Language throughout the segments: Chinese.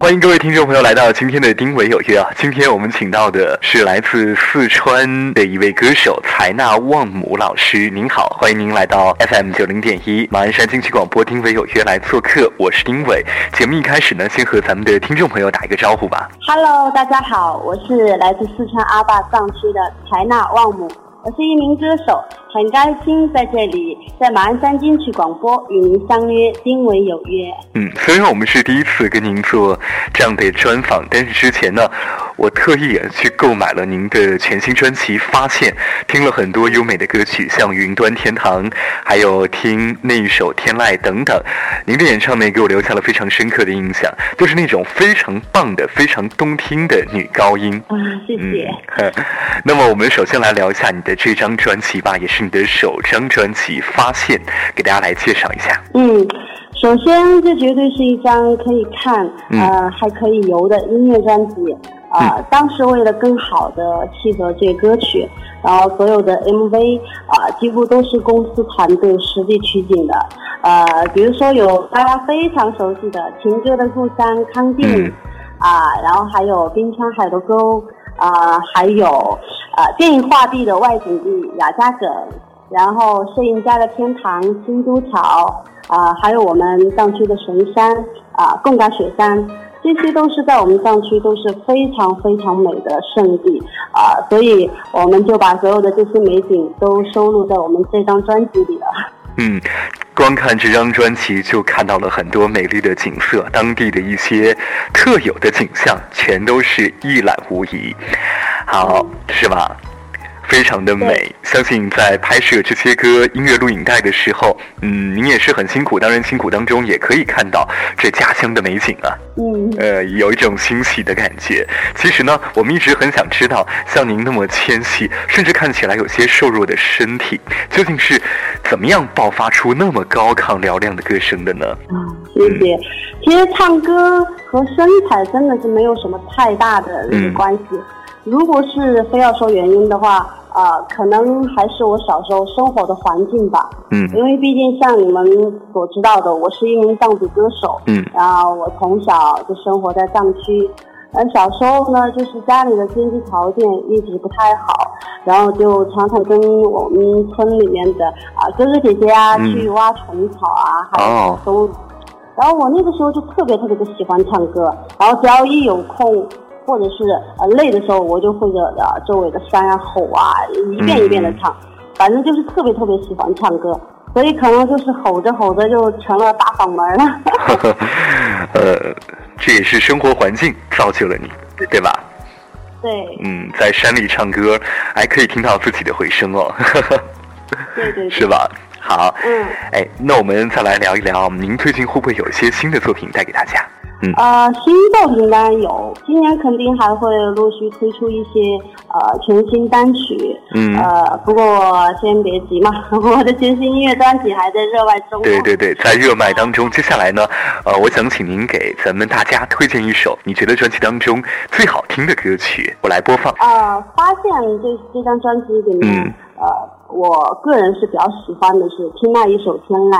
欢迎各位听众朋友来到今天的丁伟有约啊！今天我们请到的是来自四川的一位歌手才纳旺姆老师。您好，欢迎您来到 FM 九零点一马鞍山经济广播丁伟有约来做客，我是丁伟。节目一开始呢，先和咱们的听众朋友打一个招呼吧。Hello，大家好，我是来自四川阿坝藏区的才纳旺姆。我是一名歌手，很开心在这里，在马鞍山金曲广播与您相约，丁伟有约。嗯，虽然我们是第一次跟您做这样的专访，但是之前呢，我特意去购买了您的全新专辑《发现》，听了很多优美的歌曲，像《云端天堂》，还有听那一首《天籁》等等。您的演唱呢，给我留下了非常深刻的印象，就是那种非常棒的、非常动听的女高音。啊，谢谢。那么，我们首先来聊一下你的。这张专辑吧，也是你的首张专辑《发现》，给大家来介绍一下。嗯，首先这绝对是一张可以看，呃，还可以游的音乐专辑。啊，当时为了更好的契合这歌曲，然后所有的 MV 啊，几乎都是公司团队实地取景的。呃，比如说有大家非常熟悉的《情歌的故乡》康定，啊，然后还有《冰川海螺沟》。啊，还有啊，电影画壁的外景地雅加梗，然后摄影家的天堂新都桥，啊，还有我们藏区的神山啊，贡嘎雪山，这些都是在我们藏区都是非常非常美的圣地啊，所以我们就把所有的这些美景都收录在我们这张专辑里了。嗯，光看这张专辑就看到了很多美丽的景色，当地的一些特有的景象，全都是一览无遗。好，是吧？非常的美，相信在拍摄这些歌音乐录影带的时候，嗯，您也是很辛苦。当然，辛苦当中也可以看到这家乡的美景啊，嗯，呃，有一种欣喜的感觉。其实呢，我们一直很想知道，像您那么纤细，甚至看起来有些瘦弱的身体，究竟是怎么样爆发出那么高亢嘹亮的歌声的呢？啊，谢谢。其实唱歌和身材真的是没有什么太大的那个关系。如果是非要说原因的话，呃，可能还是我小时候生活的环境吧。嗯。因为毕竟像你们所知道的，我是一名藏族歌手。嗯。然后我从小就生活在藏区，呃，小时候呢，就是家里的经济条件一直不太好，然后就常常跟我们村里面的啊哥哥姐姐啊去挖虫草啊，还有收。然后我那个时候就特别特别的喜欢唱歌，然后只要一有空。或者是呃累的时候，我就会着呃周围的山啊吼啊，一遍一遍的唱，反正就是特别特别喜欢唱歌，所以可能就是吼着吼着就成了大嗓门了。呃，这也是生活环境造就了你，对吧？对。嗯，在山里唱歌，还可以听到自己的回声哦。对对。是吧？好。嗯。哎，那我们再来聊一聊，您最近会不会有一些新的作品带给大家？呃，新作品当然有，今年肯定还会陆续推出一些呃全新单曲。嗯。呃，不过先别急嘛，我的全新音乐专辑还在热卖中。对对对，在热卖当中。接下来呢，呃，我想请您给咱们大家推荐一首你觉得专辑当中最好听的歌曲，我来播放。呃，发现这这张专辑里面，呃，我个人是比较喜欢的是听那一首《天籁》。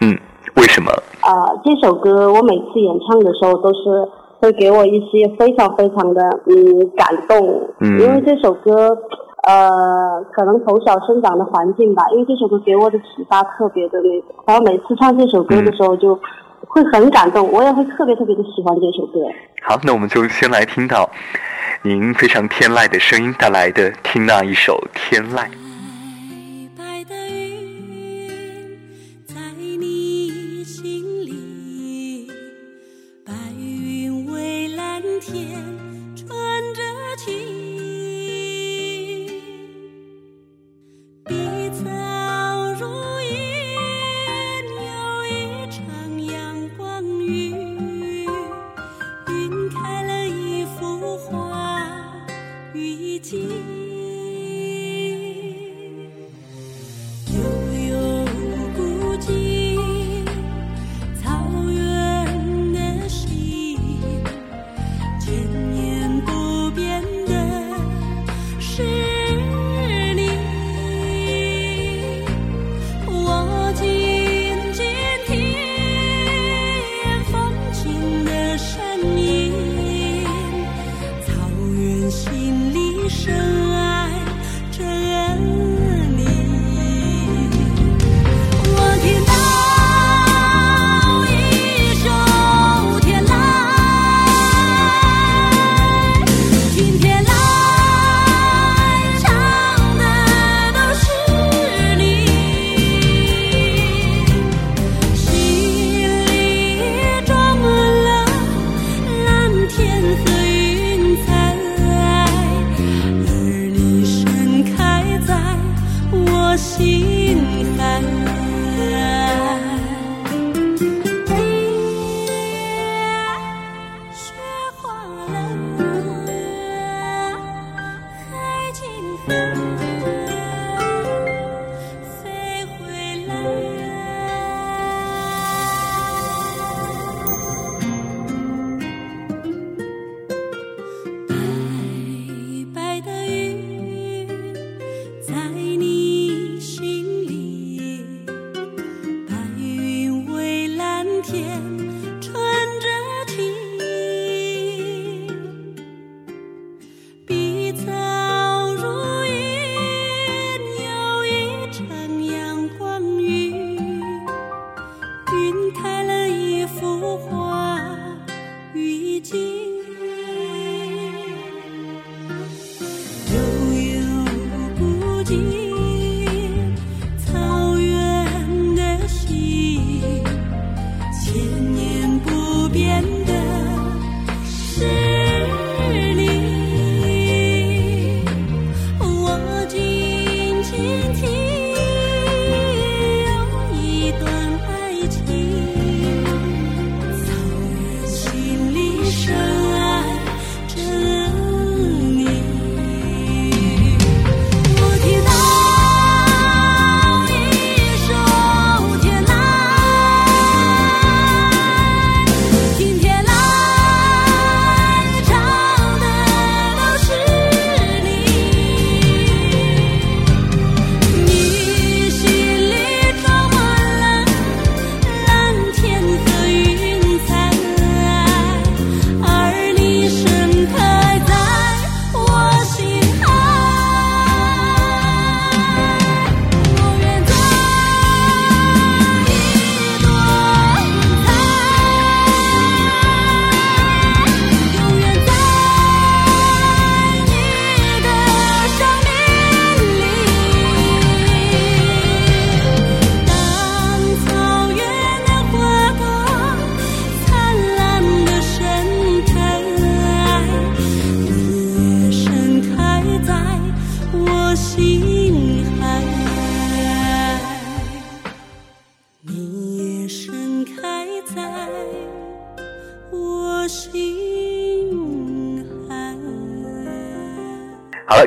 嗯。为什么？呃，这首歌我每次演唱的时候都是会给我一些非常非常的嗯感动，嗯，因为这首歌，呃，可能从小生长的环境吧，因为这首歌给我的启发特别的那个，然后每次唱这首歌的时候就会很感动，我也会特别特别的喜欢这首歌。好，那我们就先来听到您非常天籁的声音带来的听那一首《天籁》。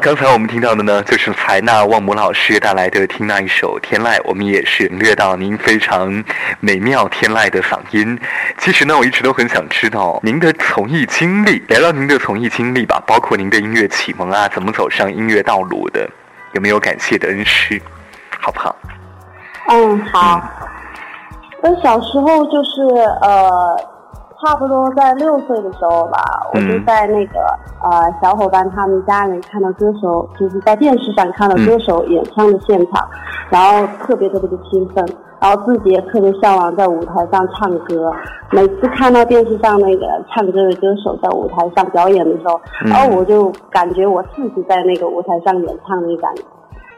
刚才我们听到的呢，就是采纳旺姆老师带来的听那一首《天籁》，我们也是领略到您非常美妙天籁的嗓音。其实呢，我一直都很想知道您的从艺经历，聊聊您的从艺经历吧，包括您的音乐启蒙啊，怎么走上音乐道路的，有没有感谢的恩师，好不好？嗯，好。我小时候就是呃。差不多在六岁的时候吧，我就在那个呃小伙伴他们家里看到歌手，就是在电视上看到歌手演唱的现场，然后特别特别的兴奋，然后自己也特别向往在舞台上唱歌。每次看到电视上那个唱歌的歌手在舞台上表演的时候，然后我就感觉我自己在那个舞台上演唱的感觉。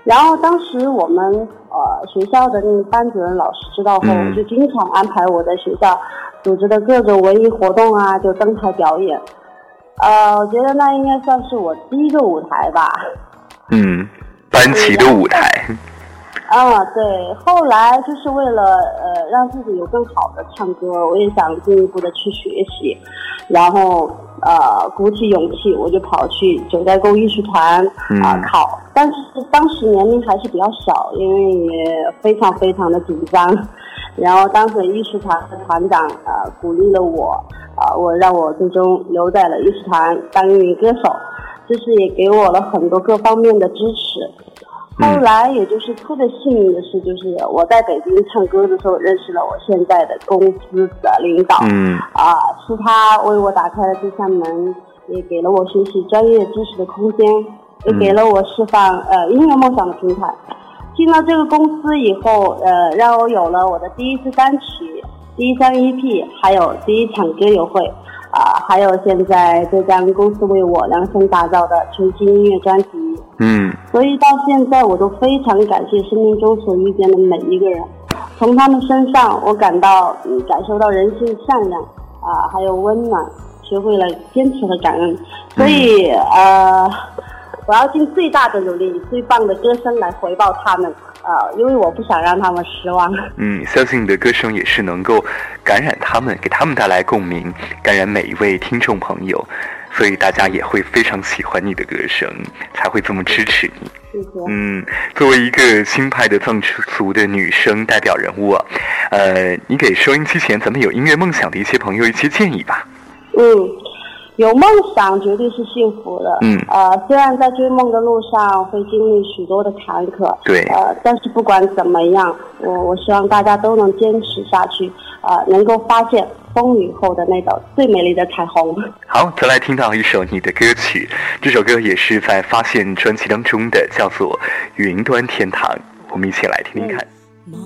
然后当时我们呃学校的那个班主任老师知道后，就经常安排我在学校。组织的各种文艺活动啊，就登台表演。呃，我觉得那应该算是我第一个舞台吧。嗯，班级的舞台。啊，对。后来就是为了呃让自己有更好的唱歌，我也想进一步的去学习，然后呃鼓起勇气，我就跑去九寨沟艺术团啊考。但是当时年龄还是比较小，因为也非常非常的紧张。然后当时艺术团的团长呃鼓励了我，啊我让我最终留在了艺术团当一名歌手，就是也给我了很多各方面的支持。后来也就是特别幸运的是，就是我在北京唱歌的时候认识了我现在的公司的领导，嗯。啊是他为我打开了这扇门，也给了我学习专业知识的空间，也给了我释放呃音乐梦想的平台。进了这个公司以后，呃，让我有了我的第一次单曲、第一张 EP，还有第一场歌友会，啊，还有现在这家公司为我量身打造的全新音乐专辑。嗯。所以到现在，我都非常感谢生命中所遇见的每一个人，从他们身上，我感到，嗯，感受到人性善良，啊，还有温暖，学会了坚持和感恩。所以，呃。我要尽最大的努力，以最棒的歌声来回报他们，呃，因为我不想让他们失望。嗯，相信你的歌声也是能够感染他们，给他们带来共鸣，感染每一位听众朋友，所以大家也会非常喜欢你的歌声，才会这么支持你。谢谢。嗯，作为一个新派的藏族的女生代表人物啊，呃，你给收音机前咱们有音乐梦想的一些朋友一些建议吧。嗯。有梦想绝对是幸福的。嗯。呃，虽然在追梦的路上会经历许多的坎坷。对。呃，但是不管怎么样，我我希望大家都能坚持下去，呃，能够发现风雨后的那道最美丽的彩虹。好，再来听到一首你的歌曲，这首歌也是在发现专辑当中的，叫做《云端天堂》，我们一起来听听看。梦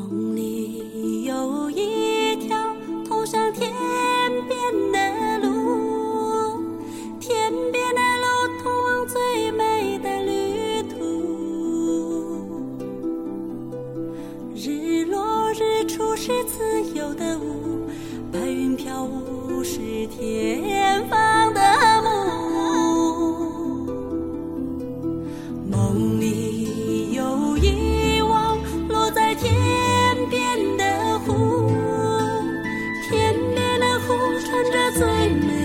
的舞，白云飘舞是天方的梦。梦里有一汪落在天边的湖，天边的湖穿着最美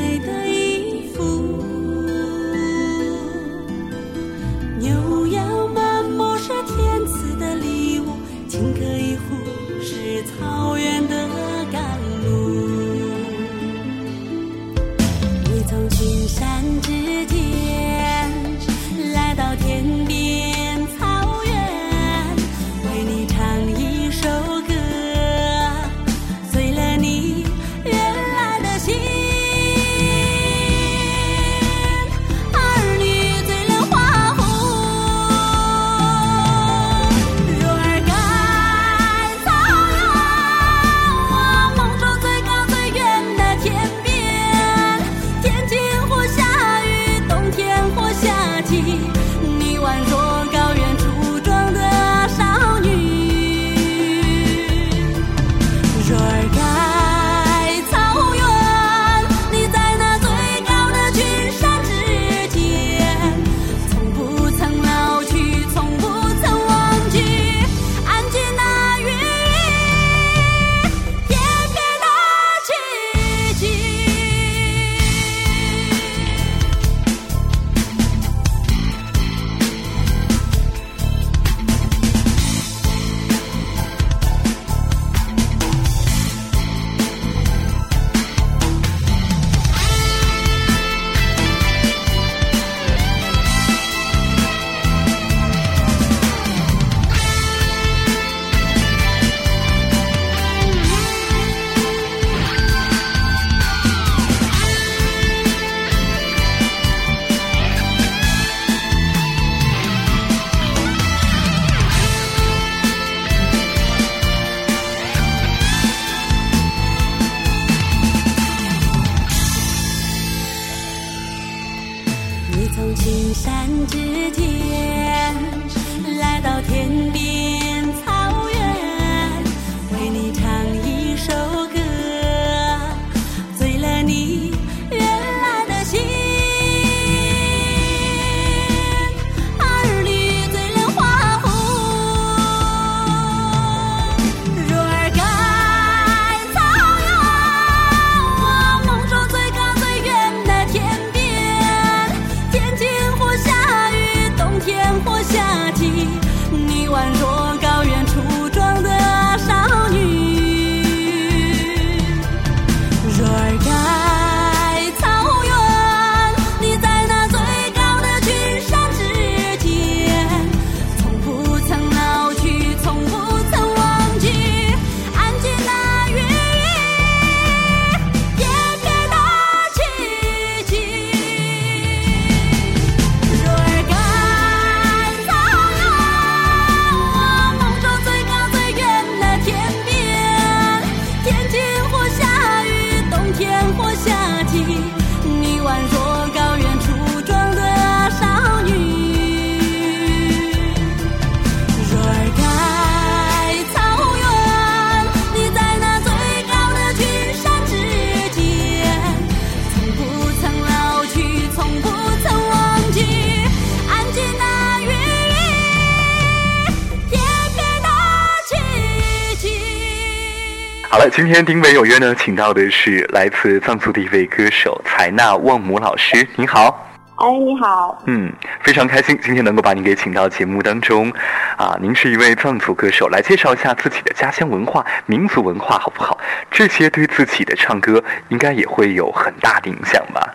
了，今天丁伟有约呢，请到的是来自藏族的一位歌手采纳旺姆老师。您好，哎，你好，嗯，非常开心今天能够把您给请到节目当中。啊，您是一位藏族歌手，来介绍一下自己的家乡文化、民族文化好不好？这些对自己的唱歌应该也会有很大的影响吧？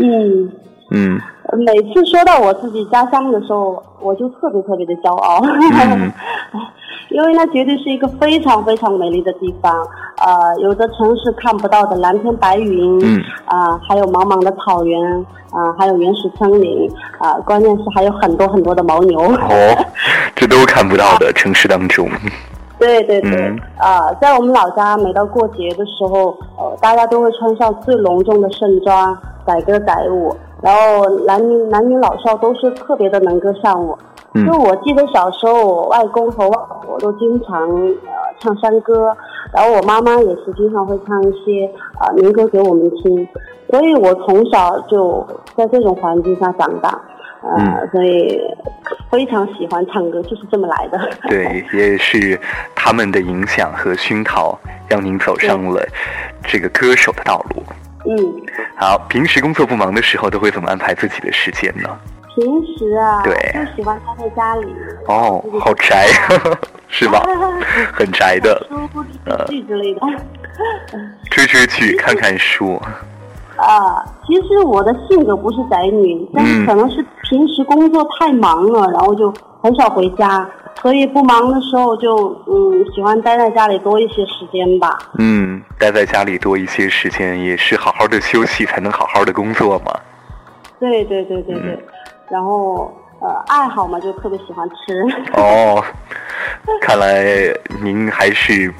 嗯，嗯每次说到我自己家乡的时候，我就特别特别的骄傲，嗯 因为那绝对是一个非常非常美丽的地方。呃，有的城市看不到的蓝天白云，嗯啊、还有茫茫的草原，啊、还有原始森林，啊、关键是还有很多很多的牦牛。哦，这都看不到的城市当中。对对对，嗯。啊、在我们老家，每到过节的时候，呃，大家都会穿上最隆重的盛装，载歌载舞，然后男女男女老少都是特别的能歌善舞。嗯。就我记得小时候，我外公和外婆都经常呃唱山歌，然后我妈妈也是经常会唱一些呃民歌给我们听，所以我从小就在这种环境下长大，呃，嗯所以非常喜欢唱歌，就是这么来的。对，也是他们的影响和熏陶，让您走上了这个歌手的道路。嗯。好，平时工作不忙的时候，都会怎么安排自己的时间呢？平时啊，对就喜欢待在家里。哦，好宅，是吧？很宅的，书、追剧之类的。追追剧、看看书。啊，其实我的性格不是宅女，但是嗯可能是平时工作太忙了，然后就很少回家，所以不忙的时候就嗯喜欢待在家里多一些时间吧。嗯，待在家里多一些时间，也是好好的休息，才能好好的工作嘛。对对对对嗯对，然后呃爱好嘛就特别喜欢吃。哦，看来您还是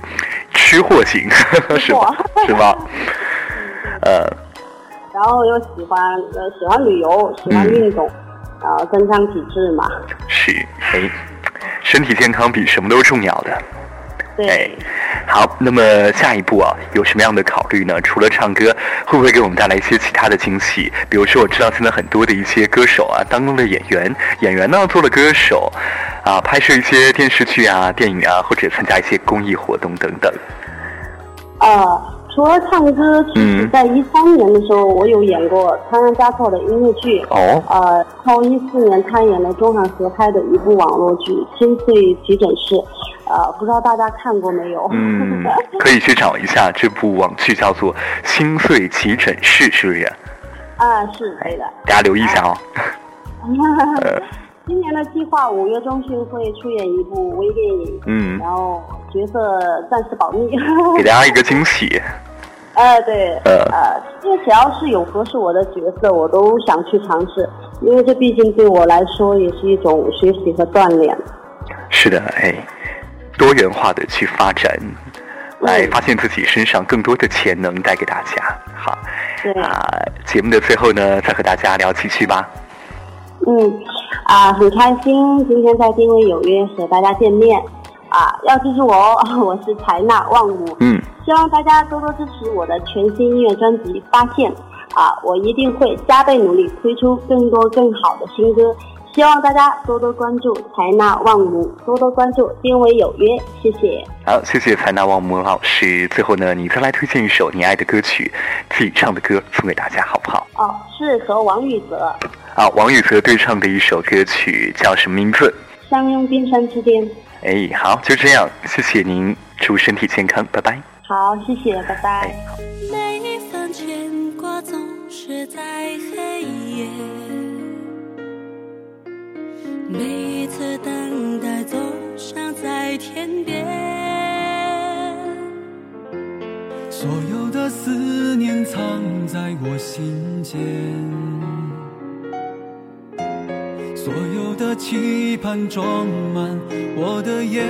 吃货型，是吧？是吧？呃，然后又喜欢呃喜欢旅游，喜欢嗯运动，然后增强体质嘛。是，哎，身体健康比什么都重要的。哎对。，好，那么下一步啊，有什么样的考虑呢？除了唱歌，会不会给我们带来一些其他的惊喜？比如说，我知道现在很多的一些歌手啊，当了演员，演员呢做了歌手，啊，拍摄一些电视剧啊、电影啊，或者参加一些公益活动等等。呃，除了唱歌，其实嗯在一三年的时候，我有演过仓央嘉措的音乐剧。哦，呃，从一四年参演了中韩合拍的一部网络剧《心碎急诊室》，呃，不知道大家看过没有？嗯，可以去找一下这部网剧，叫做《心碎急诊室》，是不是？啊，是对的。大家留意一下哦。呃今年的计划五月中旬会出演一部微电影，嗯，然后角色暂时保密。给大家一个惊喜。哎，对，呃呃，这只要是有合适我的角色，我都想去尝试，因为这毕竟对我来说也是一种学习和锻炼。是的，哎，多元化的去发展，来发现自己身上更多的潜能，带给大家。好，对，啊，节目的最后呢，再和大家聊几句吧。嗯，啊，很开心今天在定位有约和大家见面，啊，要记住我哦，我是采纳万物，嗯，希望大家多多支持我的全新音乐专辑《发现》，啊，我一定会加倍努力推出更多更好的新歌，希望大家多多关注采纳万母，多多关注定位有约，谢谢。好，谢谢采纳旺姆老师。最后呢，你再来推荐一首你爱的歌曲，自己唱的歌送给大家，好不好？哦，是和王宇泽啊，王宇泽对唱的一首歌曲叫什么名字？相拥冰山之巅。哎，好，就这样，谢谢您，祝身体健康，拜拜。好，谢谢，拜拜。每一份牵挂总是在黑夜，每一次等待总想在天边。所有的思念藏在我心间，所有的期盼装满我的眼。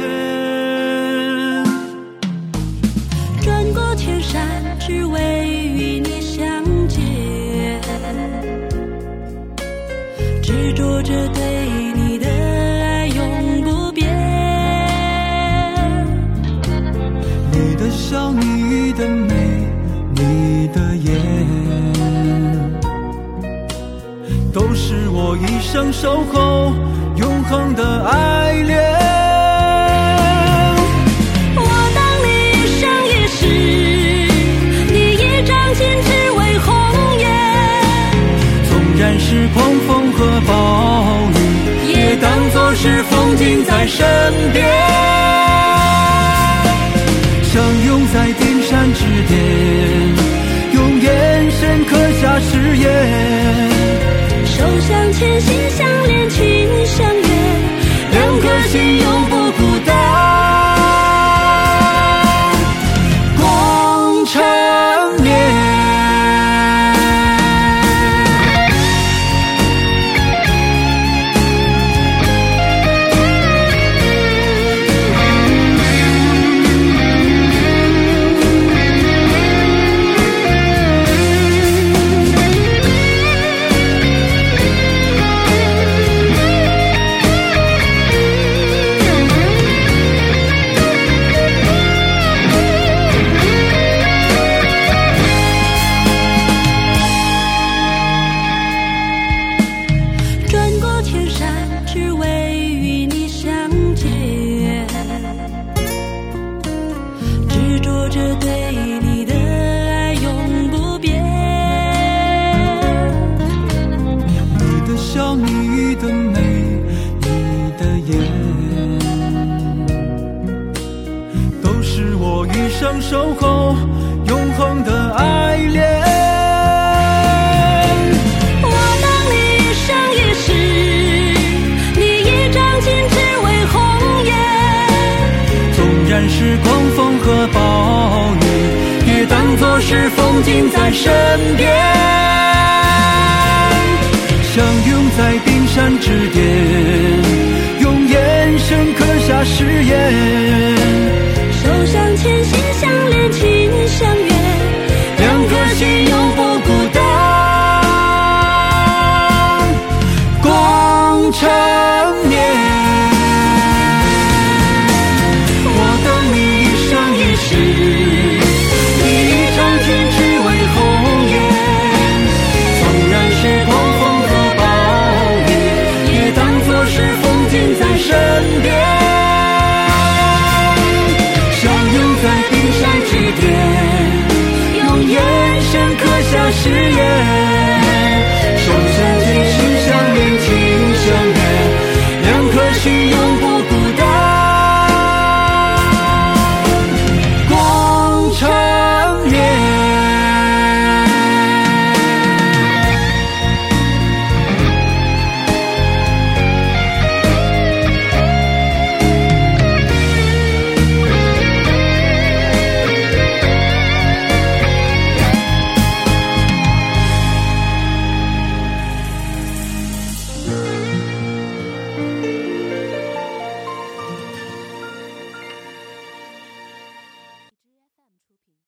做是风景在身边，相拥在冰山之巅，用眼神刻下誓言，手相牵，心相连，情相悦，两颗心永不。誓言。